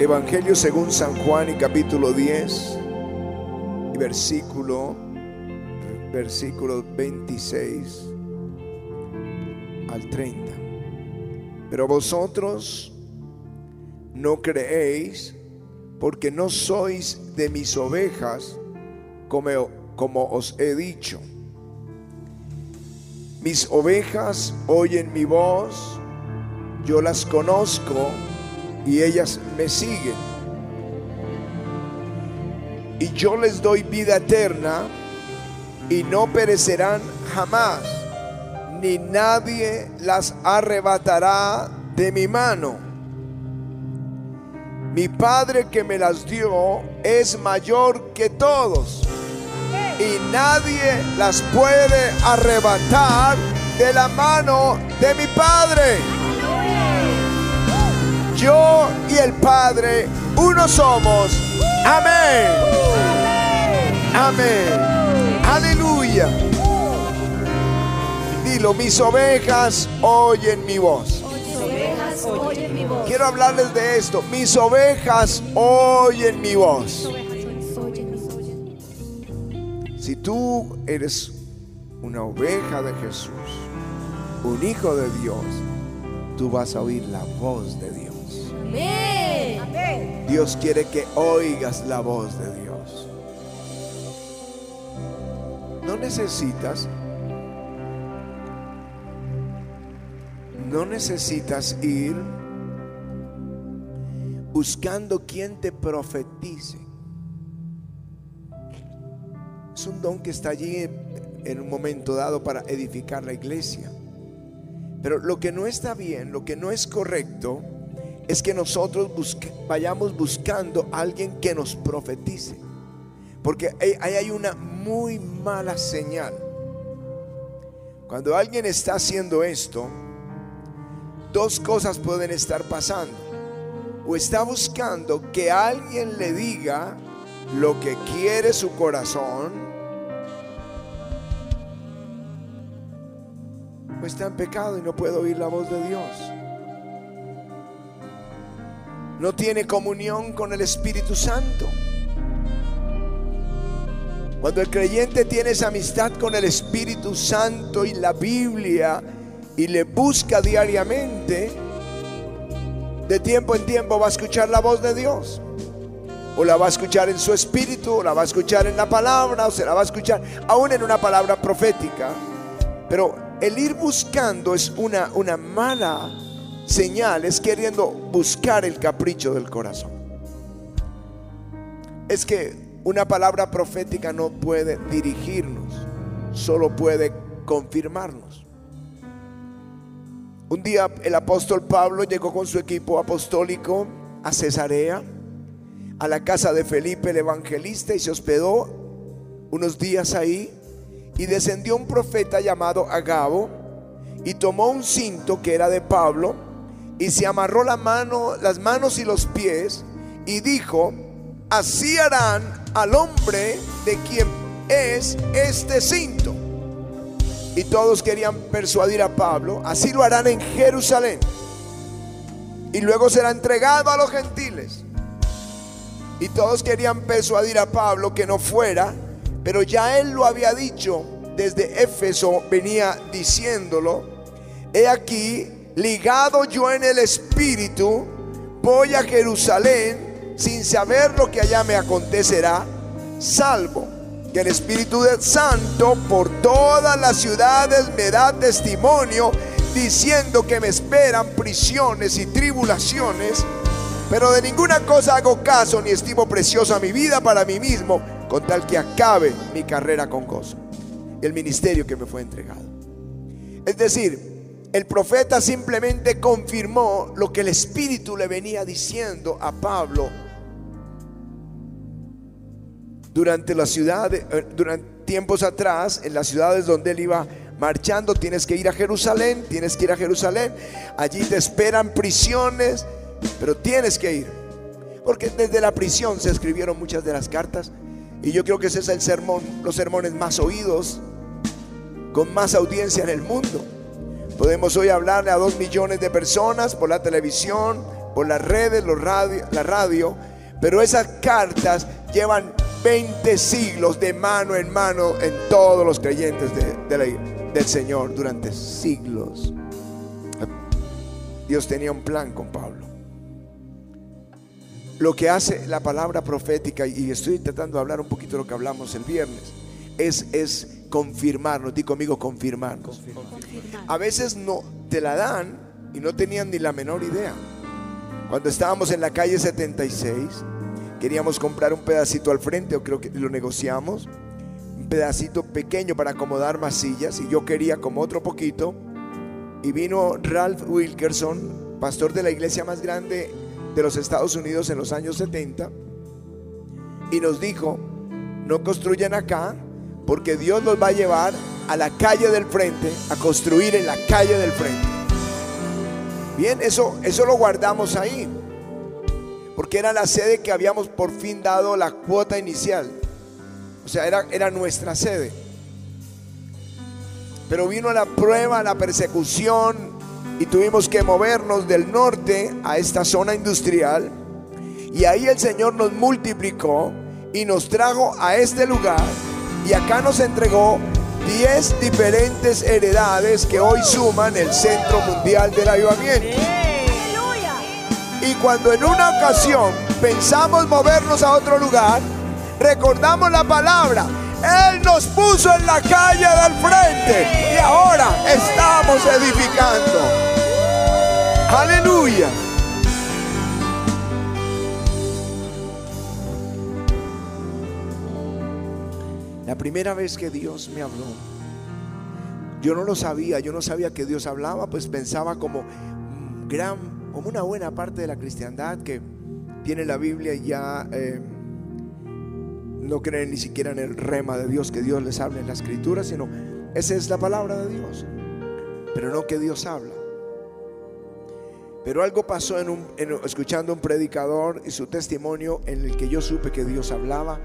Evangelio según San Juan y capítulo 10 y versículo versículo 26 al 30. Pero vosotros no creéis porque no sois de mis ovejas como, como os he dicho. Mis ovejas oyen mi voz, yo las conozco y ellas me siguen. Y yo les doy vida eterna y no perecerán jamás, ni nadie las arrebatará de mi mano. Mi Padre que me las dio es mayor que todos y nadie las puede arrebatar de la mano de mi Padre. Yo y el Padre uno somos. Amén. Amén. Aleluya. Dilo, mis ovejas oyen mi voz. Quiero hablarles de esto. Mis ovejas oyen mi voz. Si tú eres una oveja de Jesús, un hijo de Dios, tú vas a oír la voz de Dios. Dios quiere que oigas la voz de Dios. No necesitas, no necesitas ir buscando quien te profetice. Es un don que está allí en un momento dado para edificar la iglesia. Pero lo que no está bien, lo que no es correcto, es que nosotros vayamos buscando a alguien que nos profetice. Porque ahí hay una muy mala señal. Cuando alguien está haciendo esto, dos cosas pueden estar pasando. O está buscando que alguien le diga lo que quiere su corazón. O está en pecado y no puede oír la voz de Dios no tiene comunión con el Espíritu Santo. Cuando el creyente tiene esa amistad con el Espíritu Santo y la Biblia y le busca diariamente, de tiempo en tiempo va a escuchar la voz de Dios. O la va a escuchar en su espíritu, o la va a escuchar en la palabra, o se la va a escuchar aún en una palabra profética. Pero el ir buscando es una, una mala señales queriendo buscar el capricho del corazón. Es que una palabra profética no puede dirigirnos, solo puede confirmarnos. Un día el apóstol Pablo llegó con su equipo apostólico a Cesarea, a la casa de Felipe el evangelista y se hospedó unos días ahí y descendió un profeta llamado Agabo y tomó un cinto que era de Pablo y se amarró la mano, las manos y los pies y dijo, así harán al hombre de quien es este cinto. Y todos querían persuadir a Pablo, así lo harán en Jerusalén. Y luego será entregado a los gentiles. Y todos querían persuadir a Pablo que no fuera, pero ya él lo había dicho desde Éfeso, venía diciéndolo. He aquí, ligado yo en el Espíritu, voy a Jerusalén sin saber lo que allá me acontecerá, salvo que el Espíritu del Santo por todas las ciudades me da testimonio diciendo que me esperan prisiones y tribulaciones, pero de ninguna cosa hago caso ni estimo preciosa mi vida para mí mismo, con tal que acabe mi carrera con gozo, el ministerio que me fue entregado. Es decir, el profeta simplemente confirmó lo que el Espíritu le venía diciendo a Pablo durante la ciudad, eh, durante tiempos atrás, en las ciudades donde él iba marchando, tienes que ir a Jerusalén, tienes que ir a Jerusalén, allí te esperan prisiones, pero tienes que ir. Porque desde la prisión se escribieron muchas de las cartas y yo creo que ese es el sermón, los sermones más oídos, con más audiencia en el mundo. Podemos hoy hablarle a dos millones de personas por la televisión, por las redes, los radio, la radio, pero esas cartas llevan 20 siglos de mano en mano en todos los creyentes del Señor durante siglos. Dios tenía un plan con Pablo. Lo que hace la palabra profética, y estoy tratando de hablar un poquito de lo que hablamos el viernes, es, es confirmarnos, di conmigo confirmarnos. A veces no te la dan y no tenían ni la menor idea. Cuando estábamos en la calle 76, queríamos comprar un pedacito al frente, o creo que lo negociamos, un pedacito pequeño para acomodar más sillas, y yo quería como otro poquito, y vino Ralph Wilkerson, pastor de la iglesia más grande de los Estados Unidos en los años 70, y nos dijo, no construyan acá, porque Dios nos va a llevar a la calle del frente, a construir en la calle del frente. Bien, eso, eso lo guardamos ahí. Porque era la sede que habíamos por fin dado la cuota inicial. O sea, era, era nuestra sede. Pero vino la prueba, la persecución y tuvimos que movernos del norte a esta zona industrial. Y ahí el Señor nos multiplicó y nos trajo a este lugar. Y acá nos entregó 10 diferentes heredades que hoy suman el Centro Mundial del Avivamiento. Y cuando en una ocasión pensamos movernos a otro lugar, recordamos la palabra. Él nos puso en la calle del frente y ahora estamos edificando. Aleluya. La primera vez que Dios me habló, yo no lo sabía, yo no sabía que Dios hablaba, pues pensaba como gran, como una buena parte de la cristiandad que tiene la Biblia y ya eh, no creen ni siquiera en el rema de Dios, que Dios les hable en la escritura, sino esa es la palabra de Dios, pero no que Dios habla. Pero algo pasó en un, escuchando un predicador y su testimonio en el que yo supe que Dios hablaba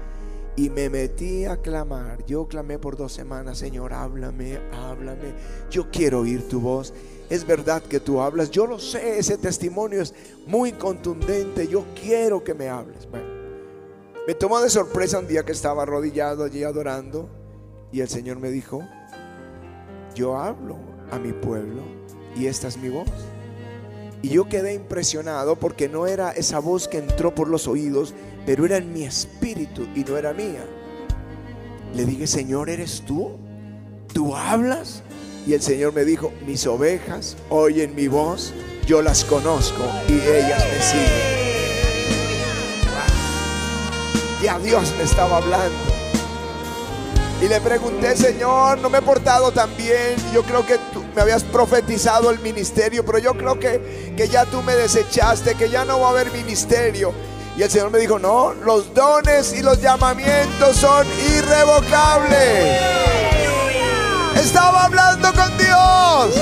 y me metí a clamar. Yo clamé por dos semanas, Señor, háblame, háblame. Yo quiero oír tu voz. Es verdad que tú hablas. Yo lo sé, ese testimonio es muy contundente. Yo quiero que me hables. Bueno, me tomó de sorpresa un día que estaba arrodillado allí adorando y el Señor me dijo, yo hablo a mi pueblo y esta es mi voz. Y yo quedé impresionado porque no era esa voz que entró por los oídos, pero era en mi espíritu y no era mía. Le dije, Señor, ¿eres tú? ¿Tú hablas? Y el Señor me dijo, mis ovejas oyen mi voz, yo las conozco y ellas me siguen. Y a Dios me estaba hablando. Y le pregunté, Señor, no me he portado tan bien. Yo creo que tú me habías profetizado el ministerio, pero yo creo que, que ya tú me desechaste, que ya no va a haber ministerio. Y el Señor me dijo, no, los dones y los llamamientos son irrevocables. Estaba hablando con Dios.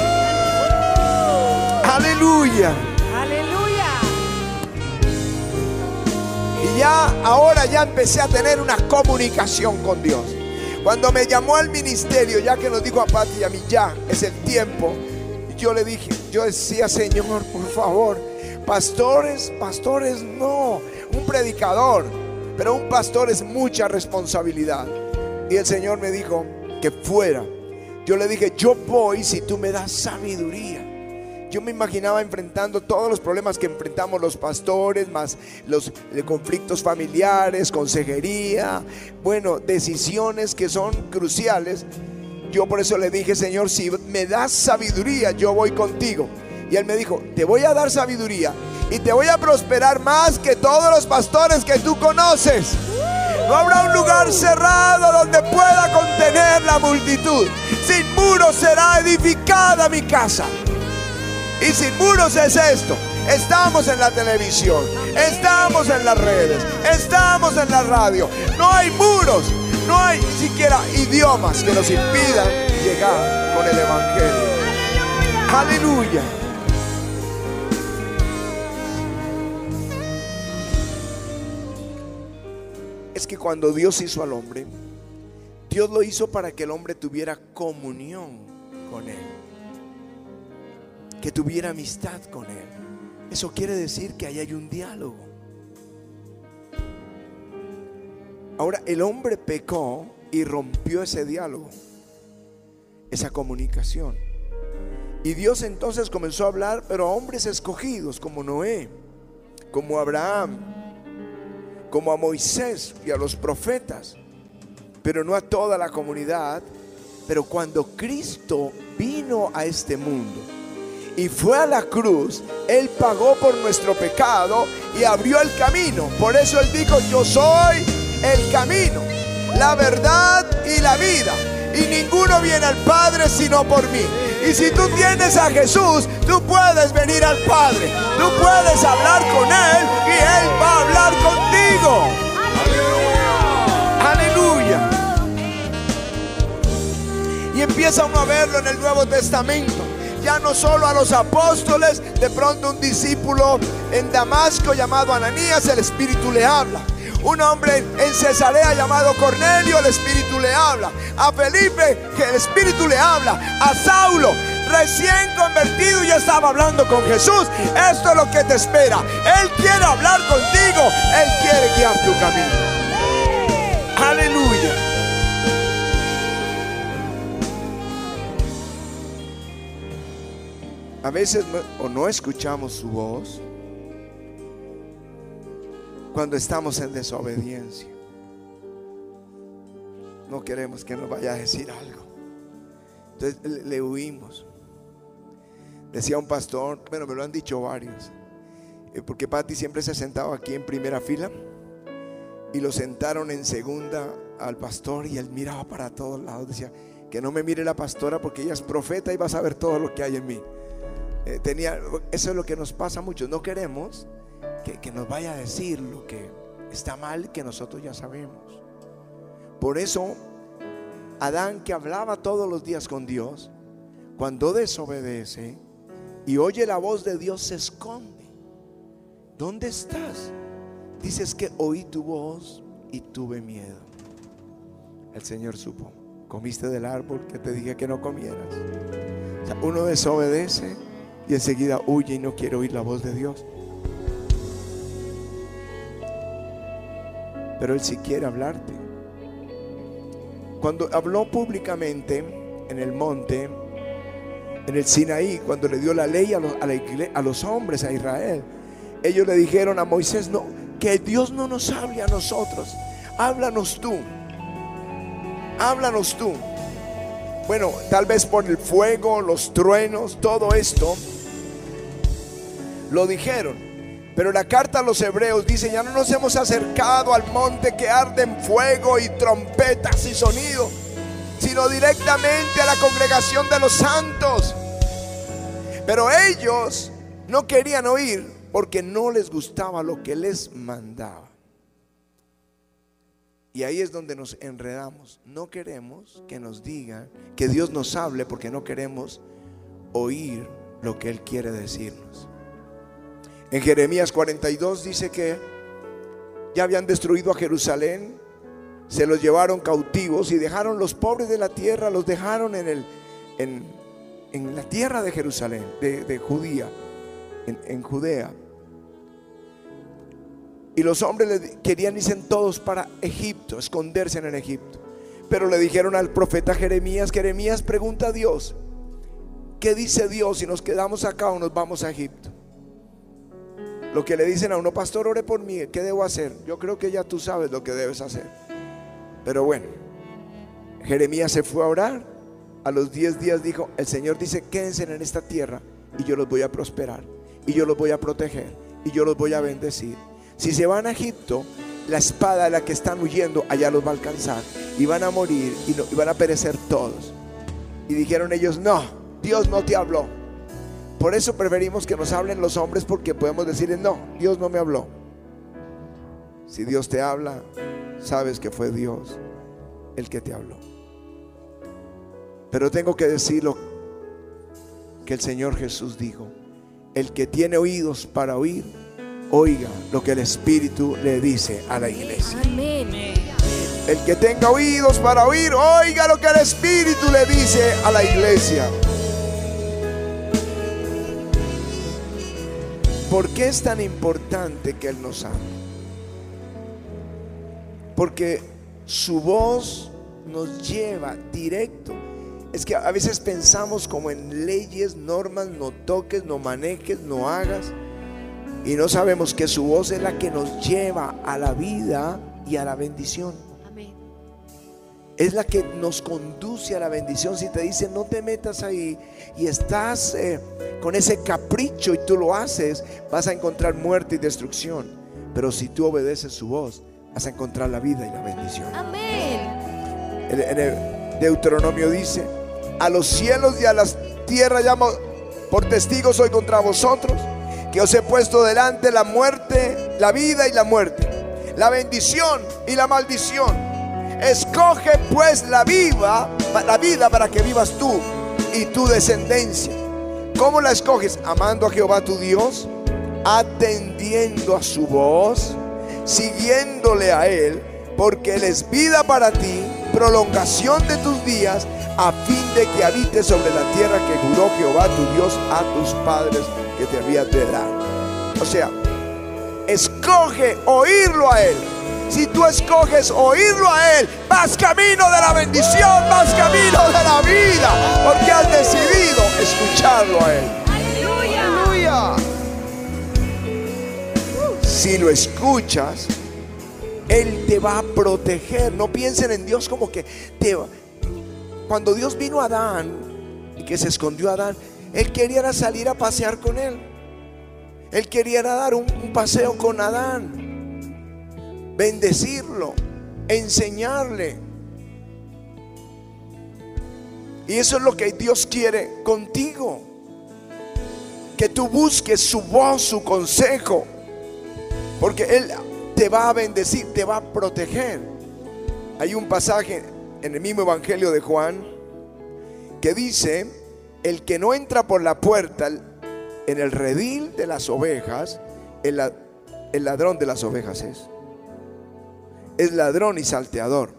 Aleluya. Aleluya. Y ya ahora ya empecé a tener una comunicación con Dios. Cuando me llamó al ministerio, ya que nos dijo a Pati y a mí, ya es el tiempo, yo le dije, yo decía, Señor, por favor, pastores, pastores no, un predicador, pero un pastor es mucha responsabilidad. Y el Señor me dijo que fuera. Yo le dije, yo voy si tú me das sabiduría. Yo me imaginaba enfrentando todos los problemas que enfrentamos los pastores, más los conflictos familiares, consejería, bueno, decisiones que son cruciales. Yo por eso le dije, Señor, si me das sabiduría, yo voy contigo. Y él me dijo, te voy a dar sabiduría y te voy a prosperar más que todos los pastores que tú conoces. No habrá un lugar cerrado donde pueda contener la multitud. Sin muros será edificada mi casa. Y sin muros es esto. Estamos en la televisión, estamos en las redes, estamos en la radio. No hay muros, no hay siquiera idiomas que nos impidan llegar con el Evangelio. Aleluya. Es que cuando Dios hizo al hombre, Dios lo hizo para que el hombre tuviera comunión con Él que tuviera amistad con Él. Eso quiere decir que ahí hay un diálogo. Ahora, el hombre pecó y rompió ese diálogo, esa comunicación. Y Dios entonces comenzó a hablar, pero a hombres escogidos como Noé, como Abraham, como a Moisés y a los profetas, pero no a toda la comunidad. Pero cuando Cristo vino a este mundo y fue a la cruz, Él pagó por nuestro pecado y abrió el camino. Por eso Él dijo, yo soy el camino, la verdad y la vida. Y ninguno viene al Padre sino por mí. Y si tú tienes a Jesús, tú puedes venir al Padre. Tú puedes hablar con Él y Él va a hablar contigo. Aleluya. Y empieza uno a verlo en el Nuevo Testamento. Ya no solo a los apóstoles, de pronto un discípulo en Damasco llamado Ananías, el Espíritu le habla. Un hombre en Cesarea llamado Cornelio, el Espíritu le habla. A Felipe, que el Espíritu le habla. A Saulo, recién convertido ya estaba hablando con Jesús. Esto es lo que te espera. Él quiere hablar contigo. Él quiere guiar tu camino. Aleluya. A veces o no escuchamos su voz cuando estamos en desobediencia. No queremos que nos vaya a decir algo. Entonces le, huimos. Decía un pastor, bueno, me lo han dicho varios, eh, porque Patti siempre se sentaba aquí en primera fila y lo sentaron en segunda al pastor y él miraba para todos lados. Decía, que no me mire la pastora porque ella es profeta y va a saber todo lo que hay en mí. Eh, tenía, eso es lo que nos pasa mucho. No queremos que, nos vaya a decir lo que está mal que nosotros ya sabemos. Por eso, Adán que hablaba todos los días con Dios, cuando desobedece y oye la voz de Dios, se esconde. ¿Dónde estás? Dices que oí tu voz y tuve miedo. El Señor supo, comiste del árbol que te dije que no comieras. uno desobedece y enseguida huye y no quiere oír la voz de Dios. Pero Él sí quiere hablarte. Cuando habló públicamente en el monte, en el Sinaí, cuando le dio la ley a los, a, los hombres, a Israel, ellos le dijeron a Moisés, no, que Dios no nos hable a nosotros, háblanos tú, háblanos tú. Bueno, tal vez por el fuego, los truenos, todo esto, lo dijeron. Pero la carta a los hebreos dice, ya no nos hemos acercado al monte que arde en fuego y trompetas y sonido, sino directamente a la congregación de los santos. Pero ellos no querían oír porque no les gustaba lo que les mandaba. Y ahí es donde nos enredamos. No queremos que nos digan, que Dios nos hable porque no queremos oír lo que Él quiere decirnos. En Jeremías 42 dice que ya habían destruido a Jerusalén, se los llevaron cautivos y dejaron los pobres de la tierra, los dejaron en, el, en, la tierra de Jerusalén, de, Judía, en, en, Judea. Y los hombres querían irse todos para Egipto, esconderse en Egipto. Pero le dijeron al profeta Jeremías, Jeremías pregunta a Dios, ¿qué dice Dios si nos quedamos acá o nos vamos a Egipto? Lo que le dicen a uno, pastor, ore por mí, ¿qué debo hacer? Yo creo que ya tú sabes lo que debes hacer. Pero bueno, Jeremías se fue a orar. A los 10 días dijo, el Señor dice, quédense en esta tierra y yo los voy a prosperar. Y yo los voy a proteger. Y yo los voy a bendecir. Si se van a Egipto, la espada de la que están huyendo allá los va a alcanzar. Y van a morir y, y van a perecer todos. Y dijeron ellos, no, Dios no te habló. Por eso preferimos que nos hablen los hombres porque podemos decirle, no, Dios no me habló. Si Dios te habla, sabes que fue Dios el que te habló. Pero tengo que decirlo que el Señor Jesús dijo, el que tiene oídos para oír, oiga lo que el Espíritu le dice a la iglesia. El que tenga oídos para oír, oiga lo que el Espíritu le dice a la iglesia. ¿Por qué es tan importante que Él nos ame? Porque su voz nos lleva directo. Es que a veces pensamos como en leyes, normas, no toques, no manejes, no hagas. Y no sabemos que su voz es la que nos lleva a la vida y a la bendición. Es la que nos conduce a la bendición. Si te dice no te metas ahí y estás eh, con ese capricho y tú lo haces, vas a encontrar muerte y destrucción. Pero si tú obedeces su voz, vas a encontrar la vida y la bendición. Amén. En el Deuteronomio dice, a los cielos y a las tierras llamo por testigos hoy contra vosotros, que os he puesto delante la muerte, la vida y la muerte, la bendición y la maldición. Escoge pues la vida, la vida para que vivas tú y tu descendencia. ¿Cómo la escoges? Amando a Jehová tu Dios, atendiendo a su voz siguiéndole a Él, porque Él es vida para ti, prolongación de tus días, a fin de que habites sobre la tierra que juró Jehová tu Dios a tus padres que te había de dar. O sea, escoge oírlo a Él. Si tú escoges oírlo a Él, vas camino de la bendición, vas camino de la vida, porque has decidido escucharlo a Él. Si lo escuchas, Él te va a proteger. No piensen en Dios como que te va. Cuando Dios vino a Adán y que se escondió a Adán, Él quería salir a pasear con Él. Él quería dar un, un paseo con Adán, bendecirlo, enseñarle. Y eso es lo que Dios quiere contigo. Que tú busques su voz, su consejo. Porque Él te va a bendecir, te va a proteger. Hay un pasaje en el mismo Evangelio de Juan que dice, el que no entra por la puerta en el redil de las ovejas, el, ladrón de las ovejas es. Es ladrón y salteador.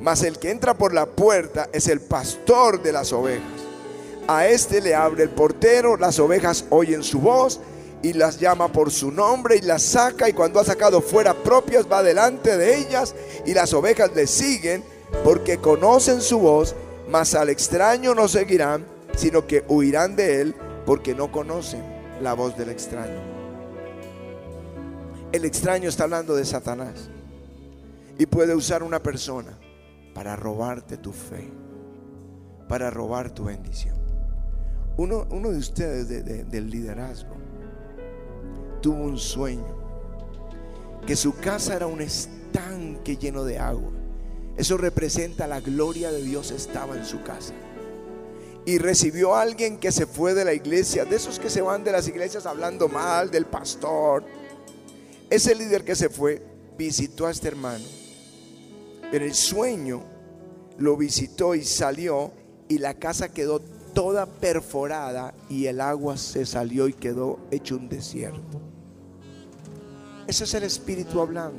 Mas el que entra por la puerta es el pastor de las ovejas. A este le abre el portero, las ovejas oyen su voz y las llama por su nombre y las saca y cuando ha sacado fuera propias va delante de ellas y las ovejas le siguen porque conocen su voz, mas al extraño no seguirán, sino que huirán de él porque no conocen la voz del extraño. El extraño está hablando de Satanás y puede usar una persona para robarte tu fe, para robar tu bendición. Uno, uno de ustedes del liderazgo tuvo un sueño, que su casa era un estanque lleno de agua. Eso representa la gloria de Dios estaba en su casa. Y recibió a alguien que se fue de la iglesia, de esos que se van de las iglesias hablando mal del pastor. Ese líder que se fue visitó a este hermano. En el sueño lo visitó y salió y la casa quedó toda perforada y el agua se salió y quedó hecho un desierto. Ese es el Espíritu hablando.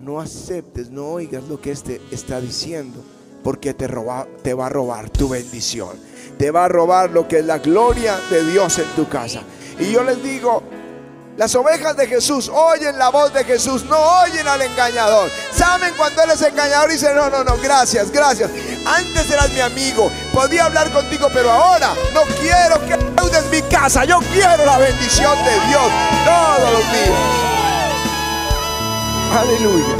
No aceptes, no oigas lo que este está diciendo, porque te, roba, te va a robar tu bendición. Te va a robar lo que es la gloria de Dios en tu casa. Y yo les digo, las ovejas de Jesús oyen la voz de Jesús, no oyen al engañador. Saben cuando Él es engañador y dicen, no, no, no, gracias, gracias. Antes eras mi amigo, podía hablar contigo, pero ahora no quiero que ayudes mi casa. Yo quiero la bendición de Dios todos los días. Aleluya.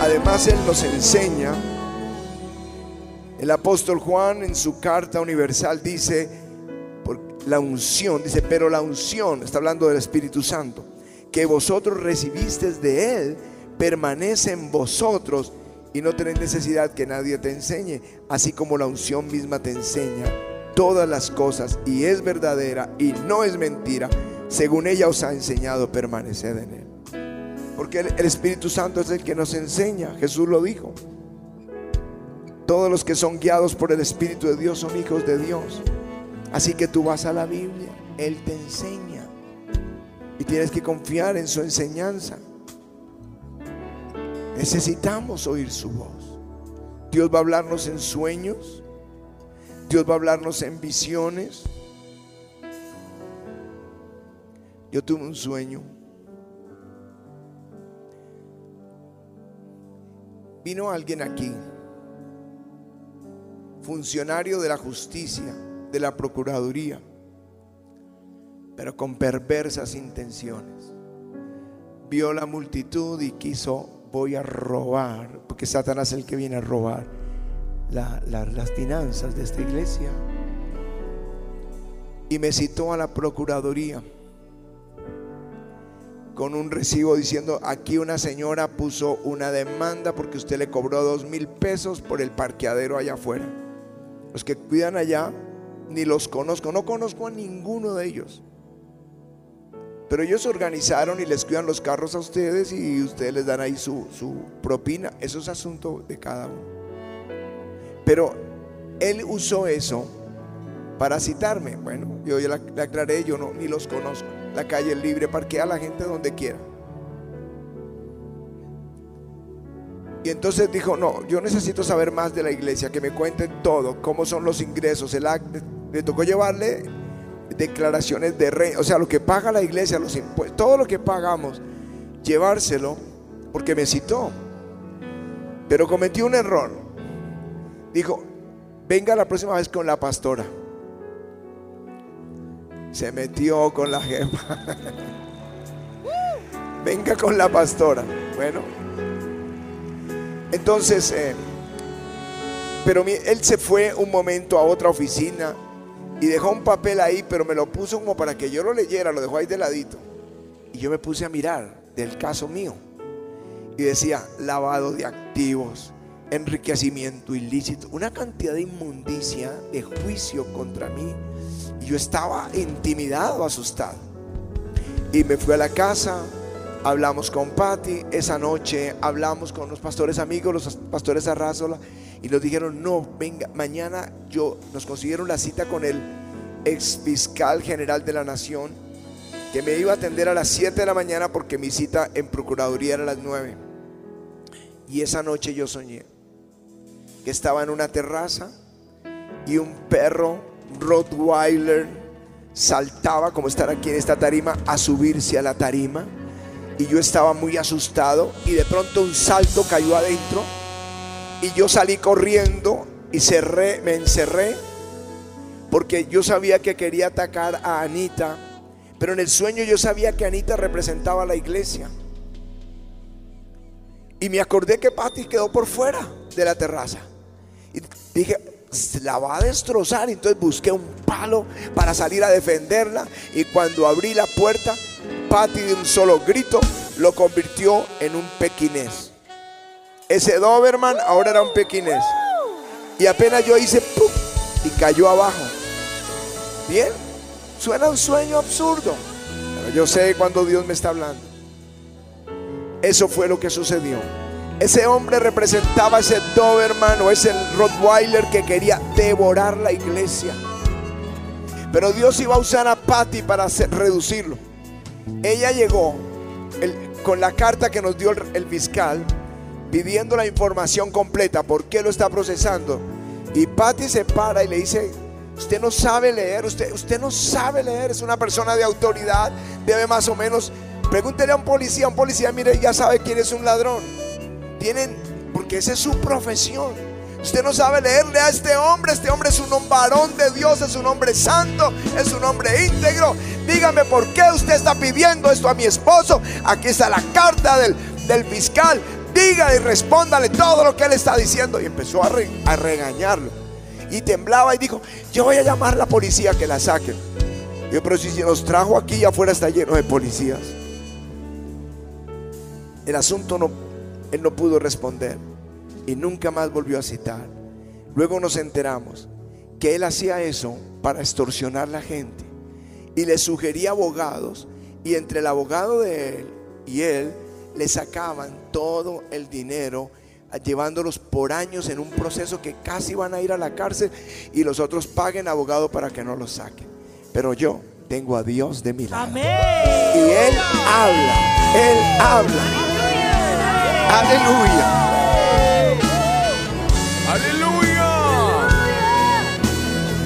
Además, Él nos enseña. El apóstol Juan en su carta universal dice, la unción, dice, pero la unción, está hablando del Espíritu Santo, que vosotros recibisteis de Él, permanece en vosotros y no tenéis necesidad que nadie te enseñe, así como la unción misma te enseña todas las cosas y es verdadera y no es mentira, según ella os ha enseñado, permanecer en él. Porque el Espíritu Santo es el que nos enseña, Jesús lo dijo. Todos los que son guiados por el Espíritu de Dios son hijos de Dios. Así que tú vas a la Biblia, Él te enseña. Y tienes que confiar en su enseñanza. Necesitamos oír su voz. Dios va a hablarnos en sueños. Dios va a hablarnos en visiones. Yo tuve un sueño. Vino alguien aquí, funcionario de la justicia, de la Procuraduría, pero con perversas intenciones. Vio la multitud y quiso, voy a robar, porque Satanás es el que viene a robar las finanzas de esta iglesia. Y me citó a la Procuraduría con un recibo diciendo, aquí una señora puso una demanda porque usted le cobró dos mil pesos por el parqueadero allá afuera. Los que cuidan allá, ni los conozco, no conozco a ninguno de ellos. Pero ellos organizaron y les cuidan los carros a ustedes y ustedes les dan ahí su, su propina. Eso es asunto de cada uno. Pero él usó eso para citarme. Bueno, yo ya le aclaré, yo no, ni los conozco. La calle es libre, parquea a la gente donde quiera. Y entonces dijo, no, yo necesito saber más de la iglesia, que me cuenten todo, cómo son los ingresos, el acto. Le tocó llevarle declaraciones de rey, o sea, lo que paga la iglesia, los impuestos, todo lo que pagamos, llevárselo, porque me citó. Pero cometí un error. Dijo, venga la próxima vez con la pastora se metió con la jefa. Venga con la pastora. Bueno, entonces, eh, pero él se fue un momento a otra oficina y dejó un papel ahí, pero me lo puso como para que yo lo leyera, lo dejó ahí de ladito. Y yo me puse a mirar del caso mío. Y decía, lavado de activos, enriquecimiento ilícito, una cantidad de inmundicia, de juicio contra mí yo estaba intimidado, asustado. Y me fui a la casa, hablamos con Patty, esa noche hablamos con los pastores amigos, los pastores Arrázola, y nos dijeron, no, venga, mañana yo, nos consiguieron la cita con el ex fiscal general de la nación, que me iba a atender a las 7 de la mañana porque mi cita en Procuraduría era a las 9. Y esa noche yo soñé que estaba en una terraza y un perro Rottweiler saltaba, como estar aquí en esta tarima, a subirse a la tarima. Y yo estaba muy asustado y de pronto un salto cayó adentro y yo salí corriendo y cerré, me encerré porque yo sabía que quería atacar a Anita, pero en el sueño yo sabía que Anita representaba a la iglesia. Y me acordé que Patty quedó por fuera de la terraza. Y dije, la va a destrozar. Entonces busqué un palo para salir a defenderla. Y cuando abrí la puerta, Patty de un solo grito lo convirtió en un pequinés. Ese Doberman ahora era un pequinés. Y apenas yo hice y cayó abajo. Bien, suena un sueño absurdo. Pero yo sé cuando Dios me está hablando. Eso fue lo que sucedió. Ese hombre representaba ese Doberman o ese Rottweiler que quería devorar la iglesia. Pero Dios iba a usar a Patty para reducirlo. Ella llegó con la carta que nos dio el, fiscal pidiendo la información completa, por qué lo está procesando. Y Patty se para y le dice, usted no sabe leer, usted, usted no sabe leer, es una persona de autoridad, debe más o menos, pregúntele a un policía, un policía, mire, ya sabe quién es un ladrón tienen, porque esa es su profesión. Usted no sabe leerle a este hombre. Este hombre es un varón de Dios, es un hombre santo, es un hombre íntegro. Dígame por qué usted está pidiendo esto a mi esposo. Aquí está la carta del, del fiscal. Dígale y respóndale todo lo que él está diciendo. Y empezó a, a regañarlo. Y temblaba y dijo: Yo voy a llamar a la policía que la saquen. Yo, pero si nos trajo aquí, afuera está lleno de policías. El asunto no él no pudo responder y nunca más volvió a citar. Luego nos enteramos que él hacía eso para extorsionar a la gente y le sugería abogados y entre el abogado de él y él le sacaban todo el dinero llevándolos por años en un proceso que casi van a ir a la cárcel y los otros paguen abogado para que no los saquen. Pero yo tengo a Dios de mi lado. Y Él habla, Él habla. Aleluya. Aleluya.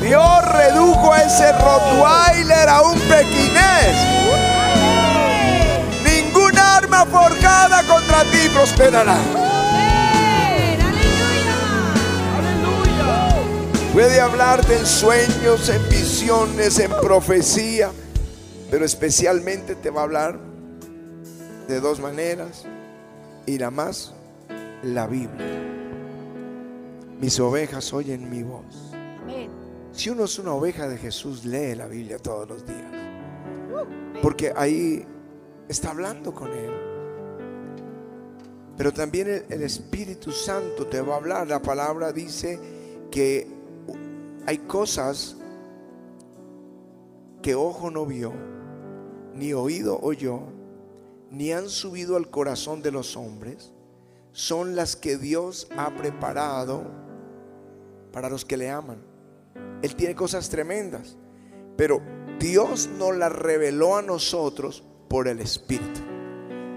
Dios redujo a ese Rottweiler a un pequinés. Arma forjada contra ti prosperará. Puede hablarte en sueños, en visiones, en profecía, pero especialmente te va a hablar de dos maneras y la más, la Biblia. Mis ovejas oyen mi voz. Si uno es una oveja de Jesús, lee la Biblia todos los días. Porque ahí está hablando con Él. Pero también el, Espíritu Santo te va a hablar. La palabra dice que hay cosas que ojo no vio, ni oído oyó, ni han subido al corazón de los hombres, son las que Dios ha preparado para los que le aman. Él tiene cosas tremendas, pero Dios nos las reveló a nosotros por el Espíritu.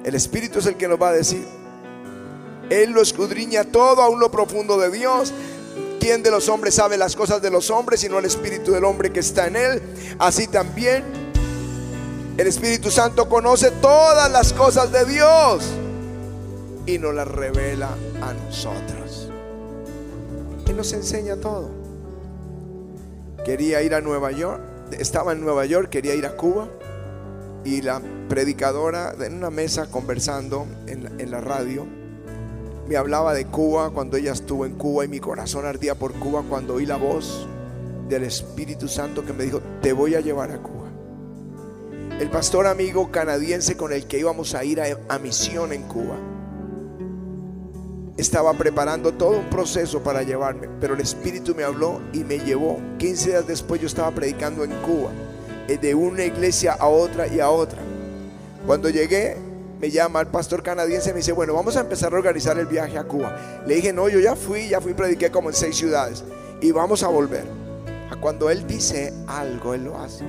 El Espíritu es el que nos va a decir. Él lo escudriña todo a lo profundo de Dios. ¿Quién de los hombres sabe las cosas de los hombres, sino el Espíritu del hombre que está en él? Así también el Espíritu Santo conoce todas las cosas de Dios y nos las revela a nosotros. Él nos enseña todo. Quería ir a Nueva York, estaba en Nueva York, quería ir a Cuba y la predicadora en una mesa conversando en la radio hablaba de Cuba cuando ella estuvo en Cuba y mi corazón ardía por Cuba cuando oí la voz del Espíritu Santo que me dijo, te voy a llevar a Cuba. El pastor amigo canadiense con el que íbamos a ir a, a misión en Cuba estaba preparando todo un proceso para llevarme, pero el Espíritu me habló y me llevó. 15 días después yo estaba predicando en Cuba, eh, de una iglesia a otra y a otra. Cuando llegué, me llama el pastor canadiense y me dice, bueno, vamos a empezar a organizar el viaje a Cuba. Le dije, no, yo ya fui, ya fui, prediqué como en seis ciudades y vamos a volver. Cuando Él dice algo, Él lo hace.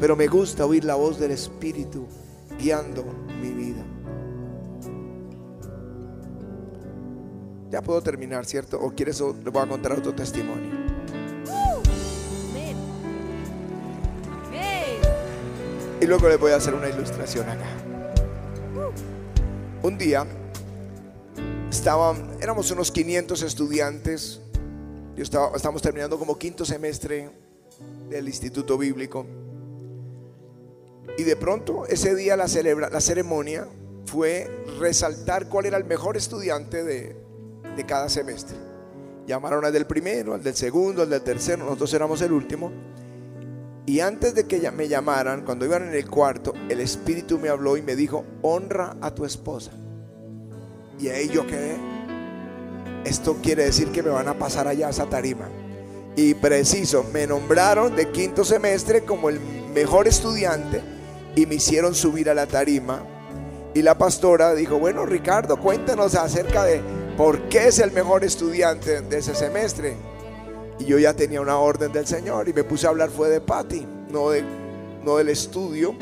Pero me gusta oír la voz del Espíritu guiando mi vida. Ya puedo terminar, ¿cierto? ¿O quieres, o le voy a contar otro testimonio? Y luego les voy a hacer una ilustración acá. Un día estaban, éramos unos 500 estudiantes. Yo estaba, estamos terminando como quinto semestre del Instituto Bíblico. Y de pronto ese día la ceremonia fue resaltar cuál era el mejor estudiante de, de cada semestre. Llamaron al del primero, al del segundo, al del tercero, nosotros éramos el último. Y antes de que me llamaran, cuando iban en el cuarto, el Espíritu me habló y me dijo, honra a tu esposa. Y ahí yo quedé. Esto quiere decir que me van a pasar allá a esa tarima. Y preciso, me nombraron de quinto semestre como el mejor estudiante y me hicieron subir a la tarima. Y la pastora dijo, bueno Ricardo, cuéntanos acerca de por qué es el mejor estudiante de ese semestre. Y yo ya tenía una orden del Señor y me puse a hablar fue de Patty, no, de, no del estudio,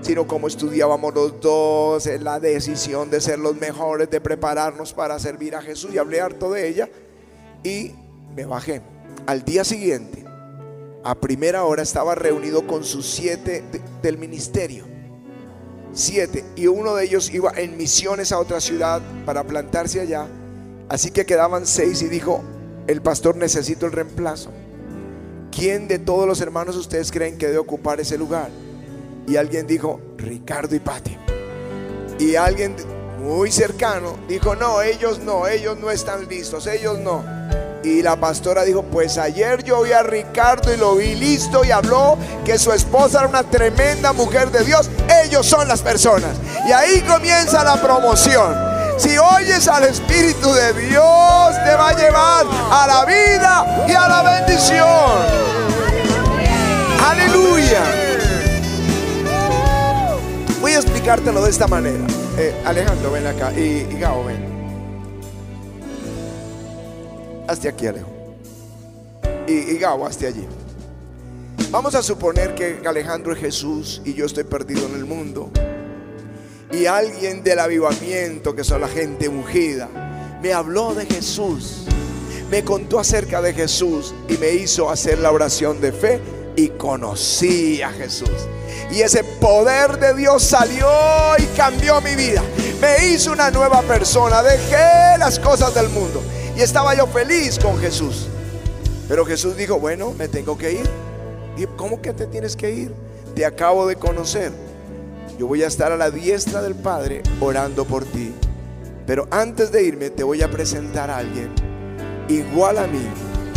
sino cómo estudiábamos los dos, la decisión de ser los mejores, de prepararnos para servir a Jesús y hablé harto de ella y me bajé. Al día siguiente, a primera hora, estaba reunido con sus siete de, del ministerio. Siete. Y uno de ellos iba en misiones a otra ciudad para plantarse allá. Así que quedaban seis y dijo, el pastor necesito el reemplazo. ¿Quién de todos los hermanos ustedes creen que debe ocupar ese lugar? Y alguien dijo, Ricardo y Pati. Y alguien muy cercano dijo, no, ellos no, ellos no están listos, ellos no. Y la pastora dijo, pues ayer yo vi a Ricardo y lo vi listo y habló que su esposa era una tremenda mujer de Dios. Ellos son las personas. Y ahí comienza la promoción. Si oyes al Espíritu de Dios, te va a llevar a la vida y a la bendición. Aleluya. Voy a explicártelo de esta manera. Eh, Alejandro, ven acá. Y, y ven. Hazte aquí, Alejo. Y, y Gao, hazte allí. Vamos a suponer que Alejandro es Jesús y yo estoy perdido en el mundo y alguien del avivamiento, que son la gente ungida, me habló de Jesús. me contó acerca de Jesús y me hizo hacer la oración de fe y conocí a Jesús. Y ese poder de Dios salió y cambió mi vida. Me hizo una nueva persona. Dejé las cosas del mundo. Y estaba yo feliz con Jesús. Pero Jesús dijo, bueno, me tengo que ir. ¿Y cómo que te tienes que ir? Te acabo de conocer. Yo voy a estar a la diestra del Padre orando por ti. Pero antes de irme te voy a presentar a alguien igual a mí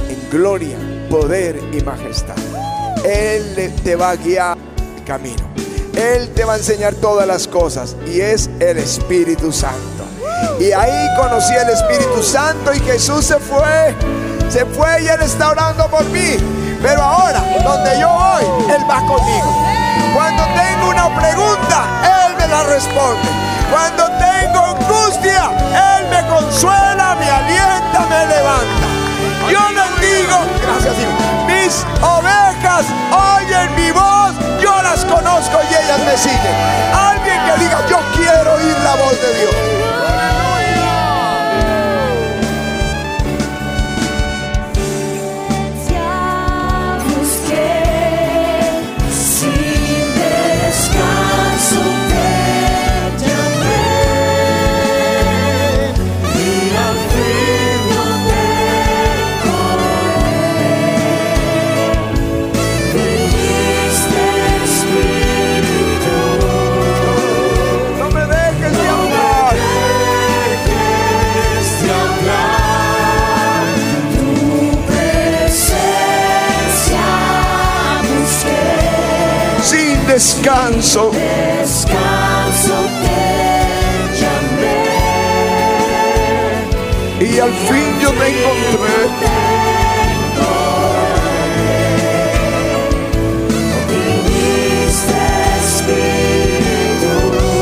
en gloria, poder y majestad. Él te va a guiar el camino. Él te va a enseñar todas las cosas y es el Espíritu Santo. Y ahí conocí el Espíritu Santo y Jesús se fue. Se fue y Él está orando por mí. Pero ahora, donde yo voy, Él va conmigo. Cuando tengo una pregunta, Él me la responde. Cuando tengo angustia, Él me consuela, me alienta, me levanta. Yo les digo, gracias mis ovejas oyen mi voz, yo las conozco y ellas me siguen. Alguien que diga, yo quiero oír la voz de Dios. Descanso. Descanso te llamé. Y al fin yo me encontré.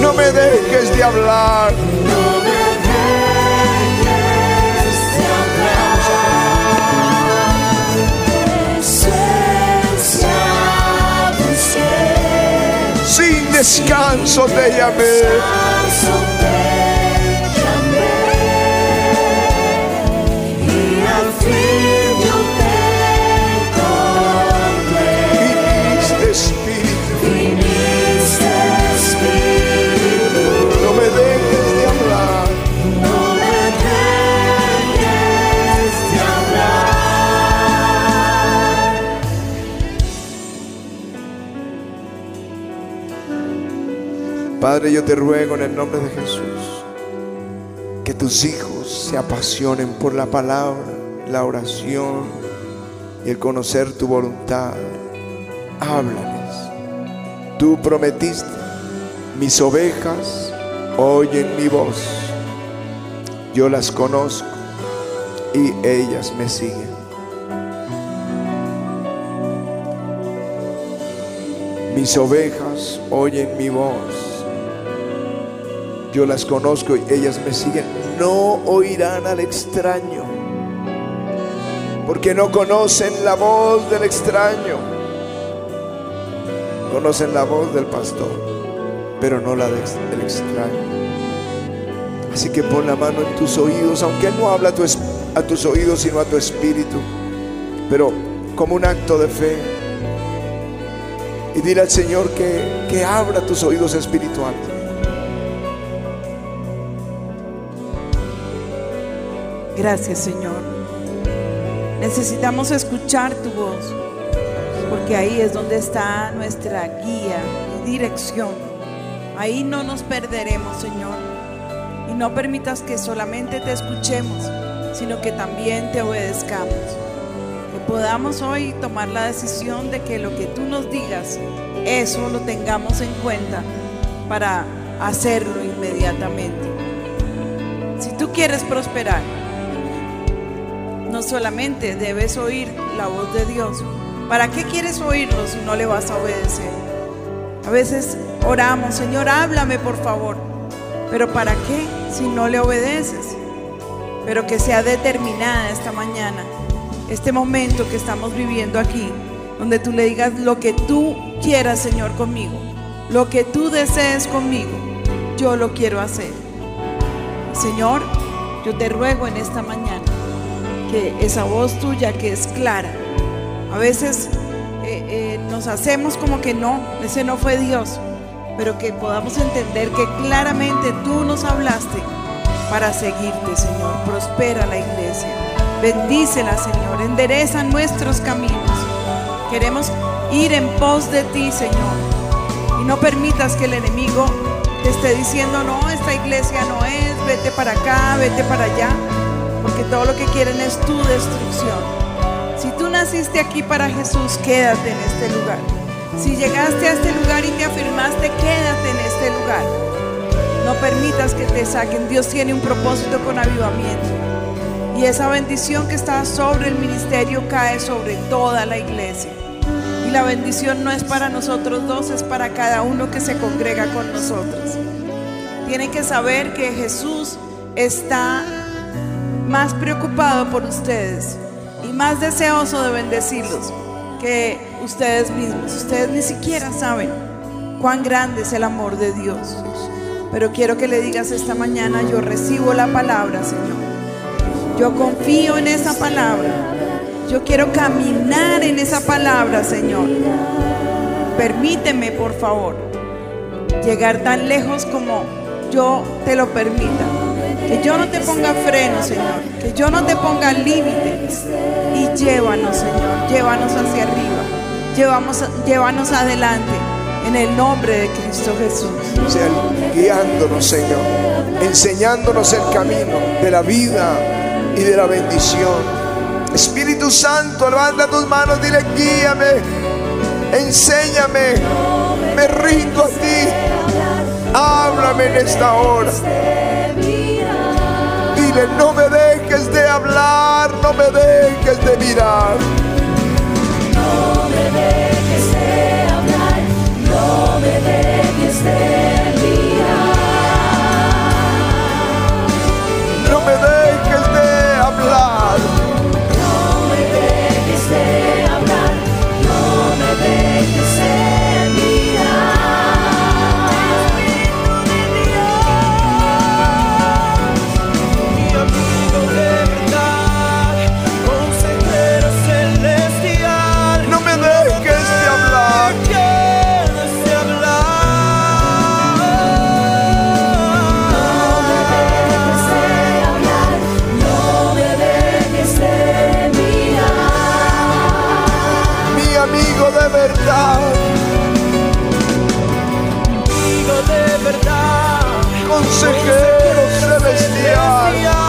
No me dejes de hablar. Descanso te llamé. Padre, yo te ruego en el nombre de Jesús que tus hijos se apasionen por la palabra, la oración y el conocer tu voluntad. Háblales. Tú prometiste, mis ovejas oyen mi voz. Yo las conozco y ellas me siguen. Mis ovejas oyen mi voz yo las conozco y ellas me siguen. No oirán al extraño, porque no conocen la voz del extraño. Conocen la voz del pastor, pero no la del extraño. Así que pon la mano en tus oídos, aunque Él no habla a, tu, a tus oídos, sino a tu espíritu, pero como un acto de fe. Y dile al Señor que, que abra tus oídos espirituales. Gracias Señor. Necesitamos escuchar tu voz, porque ahí es donde está nuestra guía y dirección. Ahí no nos perderemos, Señor. Y no permitas que solamente te escuchemos, sino que también te obedezcamos. Que podamos hoy tomar la decisión de que lo que tú nos digas, eso lo tengamos en cuenta para hacerlo inmediatamente. Si tú quieres prosperar, no solamente debes oír la voz de Dios. ¿Para qué quieres oírlo si no le vas a obedecer? A veces oramos, Señor, háblame por favor. Pero ¿para qué si no le obedeces? Pero que sea determinada esta mañana, este momento que estamos viviendo aquí, donde tú le digas lo que tú quieras, Señor, conmigo. Lo que tú desees conmigo, yo lo quiero hacer. Señor, yo te ruego en esta mañana que esa voz tuya que es clara. A veces eh, eh, nos hacemos como que no, ese no fue Dios, pero que podamos entender que claramente tú nos hablaste para seguirte, Señor. Prospera la iglesia, bendícela, Señor, endereza nuestros caminos. Queremos ir en pos de ti, Señor, y no permitas que el enemigo te esté diciendo, no, esta iglesia no es, vete para acá, vete para allá, porque todo lo que quieren es tu destrucción. Si tú naciste aquí para Jesús, quédate en este lugar. Si llegaste a este lugar y te afirmaste, quédate en este lugar. No permitas que te saquen. Dios tiene un propósito con avivamiento. Y esa bendición que está sobre el ministerio cae sobre toda la iglesia. Y la bendición no es para nosotros dos, es para cada uno que se congrega con nosotros. Tienen que saber que Jesús está más preocupado por ustedes y más deseoso de bendecirlos que ustedes mismos. Ustedes ni siquiera saben cuán grande es el amor de Dios. Pero quiero que le digas esta mañana, yo recibo la palabra, Señor. Yo confío en esa palabra. Yo quiero caminar en esa palabra, Señor. Permíteme, por favor, llegar tan lejos como yo te lo permita. Que yo no te ponga freno, Señor. Que yo no te ponga límites. Y llévanos, Señor. Llévanos hacia arriba. Llevamos, llévanos adelante. En el nombre de Cristo Jesús. sea guiándonos, Señor, enseñándonos el camino de la vida y de la bendición. Espíritu Santo, levanta tus manos, dile, guíame, enséñame, me rindo a ti, háblame en esta hora. Dile, no me dejes de hablar, no me dejes de mirar. No me dejes de hablar, no me dejes de de verdad, Amigo de verdad, consejero celestial. celestial.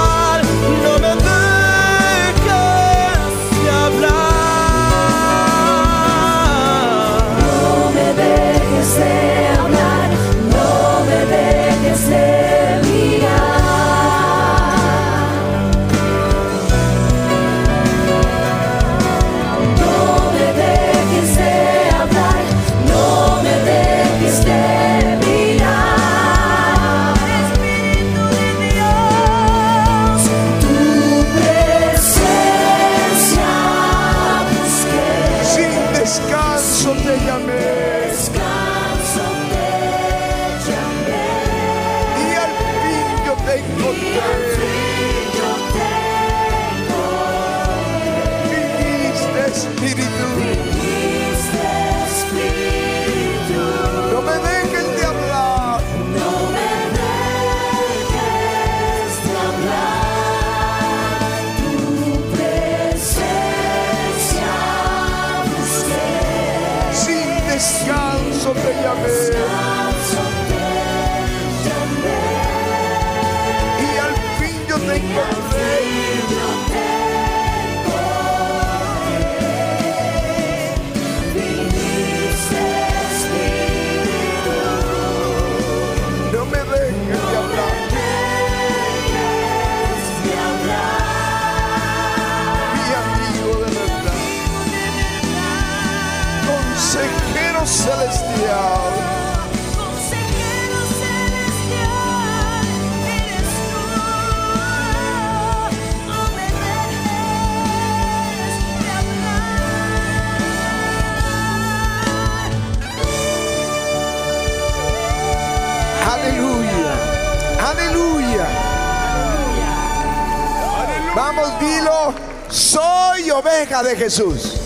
Vamos, dilo. Soy oveja de Jesús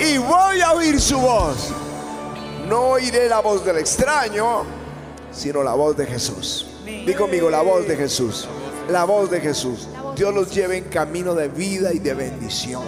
y voy a oír su voz. No oiré la voz del extraño, sino la voz de Jesús. Di conmigo la voz de Jesús. La voz de Jesús. Dios los lleve en camino de vida y de bendición.